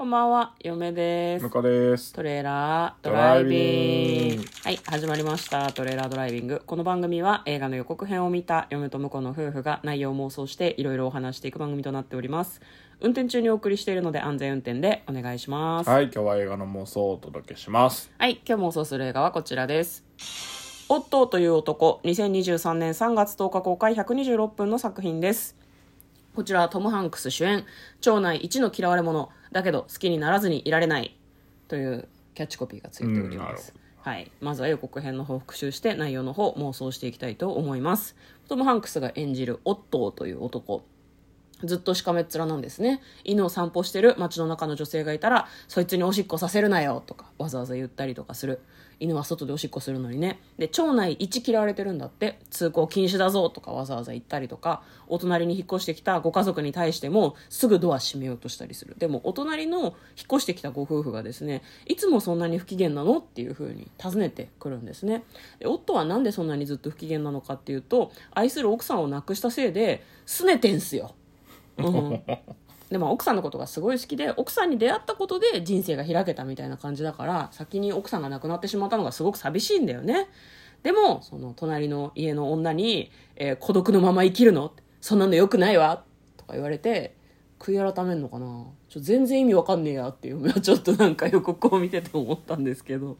こんばんは、嫁です向。こうです。トレーラードライビングドライビング。はい、始まりました。トレーラードライビング。この番組は映画の予告編を見た嫁と婿の夫婦が内容を妄想していろいろお話していく番組となっております。運転中にお送りしているので安全運転でお願いします。はい、今日は映画の妄想をお届けします。はい、今日妄想する映画はこちらです。オットーという男、2023年3月10日公開126分の作品です。こちらはトム・ハンクス主演、町内一の嫌われ者、だけど好きにならずにいられないというキャッチコピーがついております。はい。まずは予告編の方を復習して内容の方妄想していきたいと思います。トム・ハンクスが演じるオットーという男。ずっとしかめっ面なんですね。犬を散歩してる街の中の女性がいたら、そいつにおしっこさせるなよとか、わざわざ言ったりとかする。犬は外でおしっこするのにね。で、町内一嫌われてるんだって、通行禁止だぞとかわざわざ言ったりとか、お隣に引っ越してきたご家族に対しても、すぐドア閉めようとしたりする。でも、お隣の引っ越してきたご夫婦がですね、いつもそんなに不機嫌なの？っていう風に尋ねてくるんですね。で夫はなんでそんなにずっと不機嫌なのかっていうと、愛する奥さんを亡くしたせいで、拗ねてんすよ。うん。でも奥さんのことがすごい好きで奥さんに出会ったことで人生が開けたみたいな感じだから先に奥さんが亡くなってしまったのがすごく寂しいんだよね。でもその隣の家の女に、えー孤独のまま生きるの？そんなのよくないわ」とか言われて悔い改めんのかな？ちょ全然意味わかんねえやっていうのはちょっとなんか予告を見てて思ったんですけど。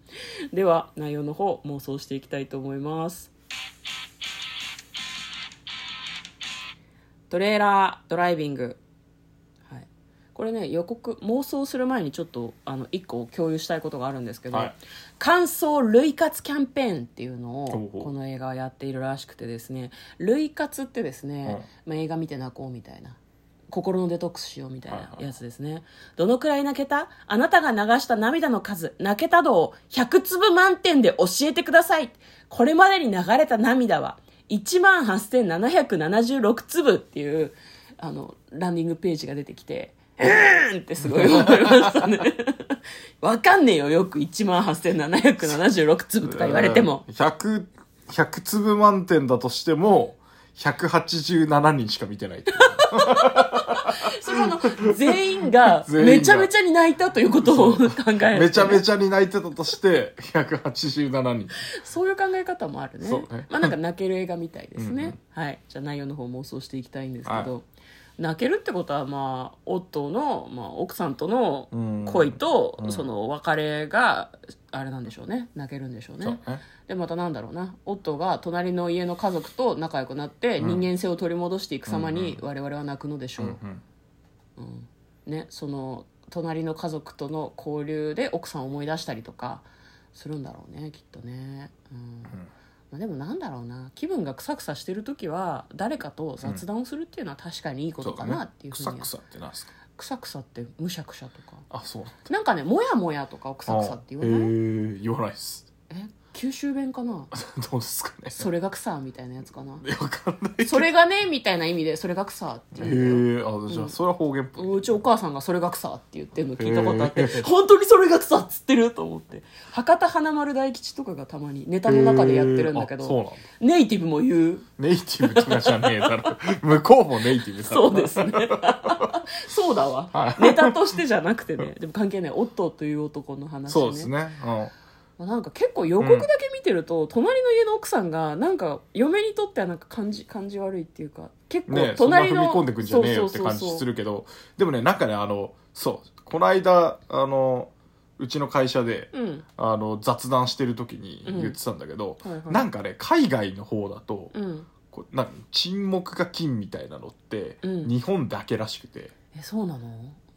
では内容の方妄想していきたいと思います。トレーラードライビング。はい、これね予告妄想する前にちょっとあの1個共有したいことがあるんですけど、はい。感想類活キャンペーンっていうのをこの映画はやっているらしくてですね。類活ってですね、まあ、映画見て泣こうみたいな。心のデトックスしようみたいなやつですね、どのくらい泣けた？あなたが流した涙の数泣けた度を100粒満点で教えてください。これまでに流れた涙は1万8776粒っていうあのランディングページが出てきてうーんってすごい思いましたね わかんねえよよく1万8776粒とか言われてもうん。100、100粒満点だとしても、187人しか見てないいう。それはあの全員が めちゃめちゃに泣いたということを考えるめちゃめちゃに泣いてたとして、187人。そういう考え方もあるね。ね。まあなんか泣ける映画みたいですね。うんはい。じゃあ内容の方妄想していきたいんですけど、は泣けるってことはまあ夫の、まあ、奥さんとのうん。恋と、うん。その別れがあれなんでしょうね。泣けるんでしょうね。ね。でまたなんだろうな。夫が隣の家の家族と仲良くなってうん。人間性を取り戻していく様にうん我々は泣くのでしょう、うんうん。ね、その隣の家族との交流で奥さんを思い出したりとかするんだろうねきっとね、うん。まあ、でもなんだろうな。気分がクサクサしてる時は誰かと雑談をするっていうのは確かにいいことかなっていうふうには、くさくさってなんですか？クサクサってむしゃくしゃとか。あ、そう。なんかねもやもやとかをクサクサって言わない？えー、言わないです。え？九州弁かな？どうですかね。それが草みたいなやつかなわかんないけど。それがねみたいな意味でそれが草ってえ言うんだよー、あ、じゃあ、それは方言っぽい。うちお母さんがそれが草って言ってるの聞いたことあって、本当にそれが草っつってると思って博多華丸大吉とかがたまにネタの中でやってるんだけそうなんだ。ネイティブも言うネイティブとかじゃねえだろ。向こうもネイティブだろ。そうですね そうだわ、はいネタとしてじゃなくてねでも関係ないオットーという男の話ねそうですね。うん。まあなんか結構予告だけ見てると、隣の家の奥さんがなんか嫁にとってはなんか感じ感じ悪いっていうか結構ねそんな隣の、踏み込んでくんじゃねえよって感じするけど、でもね、なんかね、あの、そう、この間、あの、うちの会社で、うん。あの、雑談してる時に言ってたんだけど、はいはい。なんかね、海外の方だと、うん。こうなんか沈黙が金みたいなのって、うん。日本だけらしくて、えそうなの？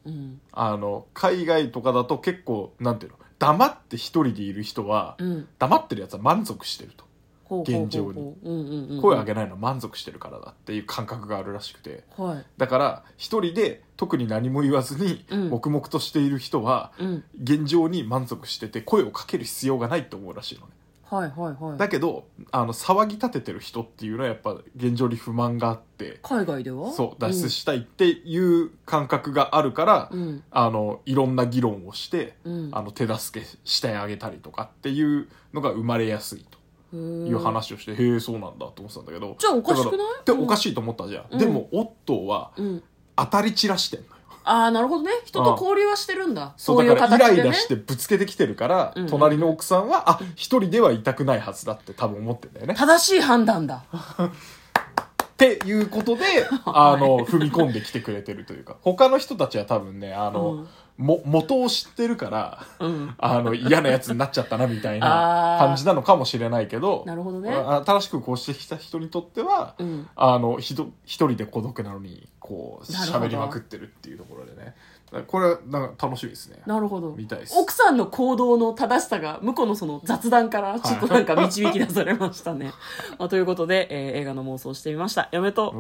うん。あの、海外とかだと結構、なんていうの、黙って一人でいる人は、うん。黙ってるやつは満足してると。ほうほうほうほう。現状に。うんうんうん、声を上げないのは満足してるからだっていう感覚があるらしくて。はい。だから一人で特に何も言わずにうん。黙々としている人はうん。現状に満足してて声をかける必要がないと思うらしいのねはいはいはい。だけどあの騒ぎ立ててる人っていうのはやっぱ現状に不満があって海外では？そう脱出したいっていう感覚があるから、うん。あのいろんな議論をして、うん。あの手助けしてあげたりとかっていうのが生まれやすいといいう話をして、へえそうなんだと思ってたんだけど。じゃあおかしくない？だからでおかしいと思ったじゃん、うん。でもオットーはうん。当たり散らしてんのよああなるほどね。人と交流はしてるんだ。そそうういうだからイラ形でね。イラしてぶつけてきてるから、うん。うん隣の奥さんはあ一人ではいたくないはずだって多分思ってんだよね。正しい判断だ。っていうことで、あの、踏み込んできてくれてるというか、他の人たちは多分ね、あの、うんも、元を知ってるから、うん。あの、嫌なやつになっちゃったなみたいな感じなのかもしれないけど、なるほどね。あ新しくこうしてきた人にとっては、うん。あの、ひど一人で孤独なのに、こう、喋りまくってるっていうところでね。これは、なんか楽しみですね。なるほど。見たいです。奥さんの行動の正しさが向こうのその雑談からちょっとなんか導き出されましたね、まあ、ということで、えー映画の妄想をしてみました。嫁と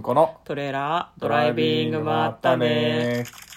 トレーラードライビングまったねー